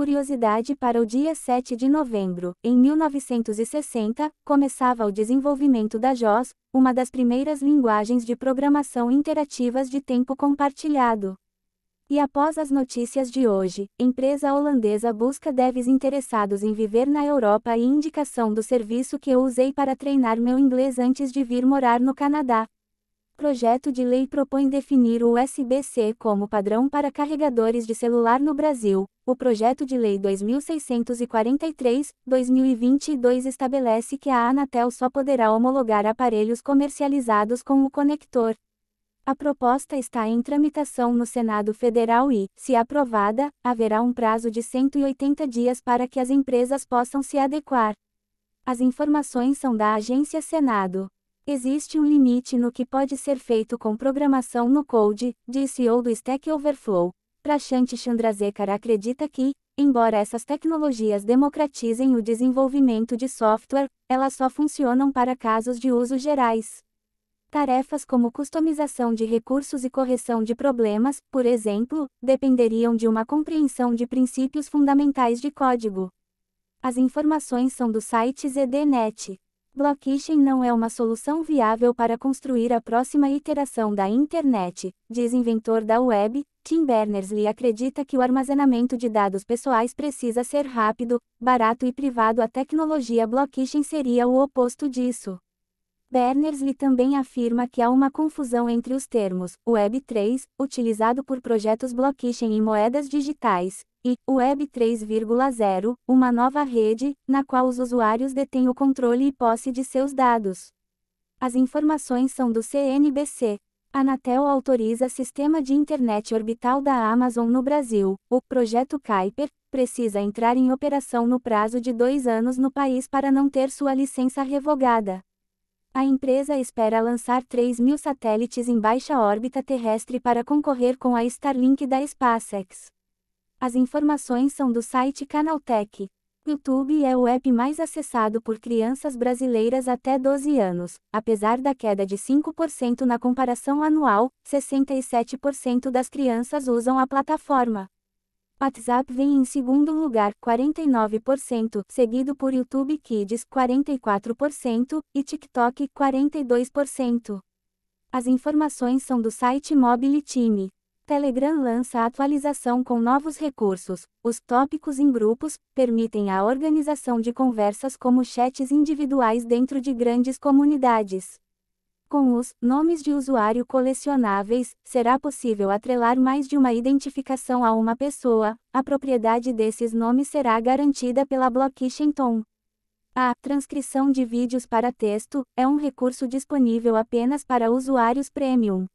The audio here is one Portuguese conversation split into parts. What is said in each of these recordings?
curiosidade para o dia 7 de novembro, em 1960, começava o desenvolvimento da JOS, uma das primeiras linguagens de programação interativas de tempo compartilhado. E após as notícias de hoje, empresa holandesa busca devs interessados em viver na Europa e indicação do serviço que eu usei para treinar meu inglês antes de vir morar no Canadá. Projeto de lei propõe definir o USB-C como padrão para carregadores de celular no Brasil. O projeto de lei 2643/2022 estabelece que a Anatel só poderá homologar aparelhos comercializados com o conector a proposta está em tramitação no Senado Federal e, se aprovada, haverá um prazo de 180 dias para que as empresas possam se adequar. As informações são da Agência Senado. Existe um limite no que pode ser feito com programação no Code, disse o do Stack Overflow. Prashant Chandrasekhar acredita que, embora essas tecnologias democratizem o desenvolvimento de software, elas só funcionam para casos de uso gerais. Tarefas como customização de recursos e correção de problemas, por exemplo, dependeriam de uma compreensão de princípios fundamentais de código. As informações são do site ZDNet. Blockchain não é uma solução viável para construir a próxima iteração da internet, diz inventor da web, Tim Berners-Lee acredita que o armazenamento de dados pessoais precisa ser rápido, barato e privado. A tecnologia blockchain seria o oposto disso. Berners-Lee também afirma que há uma confusão entre os termos Web3, utilizado por projetos blockchain e moedas digitais, e Web 3,0, uma nova rede, na qual os usuários detêm o controle e posse de seus dados. As informações são do CNBC. Anatel autoriza sistema de internet orbital da Amazon no Brasil. O projeto Kuiper precisa entrar em operação no prazo de dois anos no país para não ter sua licença revogada. A empresa espera lançar 3 mil satélites em baixa órbita terrestre para concorrer com a Starlink da SpaceX. As informações são do site Canaltech. YouTube é o app mais acessado por crianças brasileiras até 12 anos. Apesar da queda de 5% na comparação anual, 67% das crianças usam a plataforma. WhatsApp vem em segundo lugar, 49%, seguido por YouTube Kids, 44%, e TikTok, 42%. As informações são do site Mobile Team. Telegram lança atualização com novos recursos. Os tópicos em grupos permitem a organização de conversas como chats individuais dentro de grandes comunidades. Com os nomes de usuário colecionáveis, será possível atrelar mais de uma identificação a uma pessoa. A propriedade desses nomes será garantida pela blockchain Tom. A transcrição de vídeos para texto é um recurso disponível apenas para usuários premium.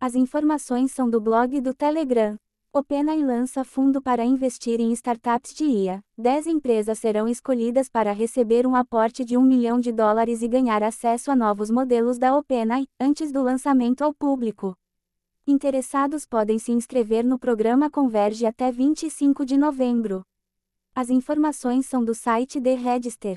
As informações são do blog do Telegram. OpenAI lança fundo para investir em startups de IA. Dez empresas serão escolhidas para receber um aporte de um milhão de dólares e ganhar acesso a novos modelos da OpenAI, antes do lançamento ao público. Interessados podem se inscrever no programa Converge até 25 de novembro. As informações são do site The Register.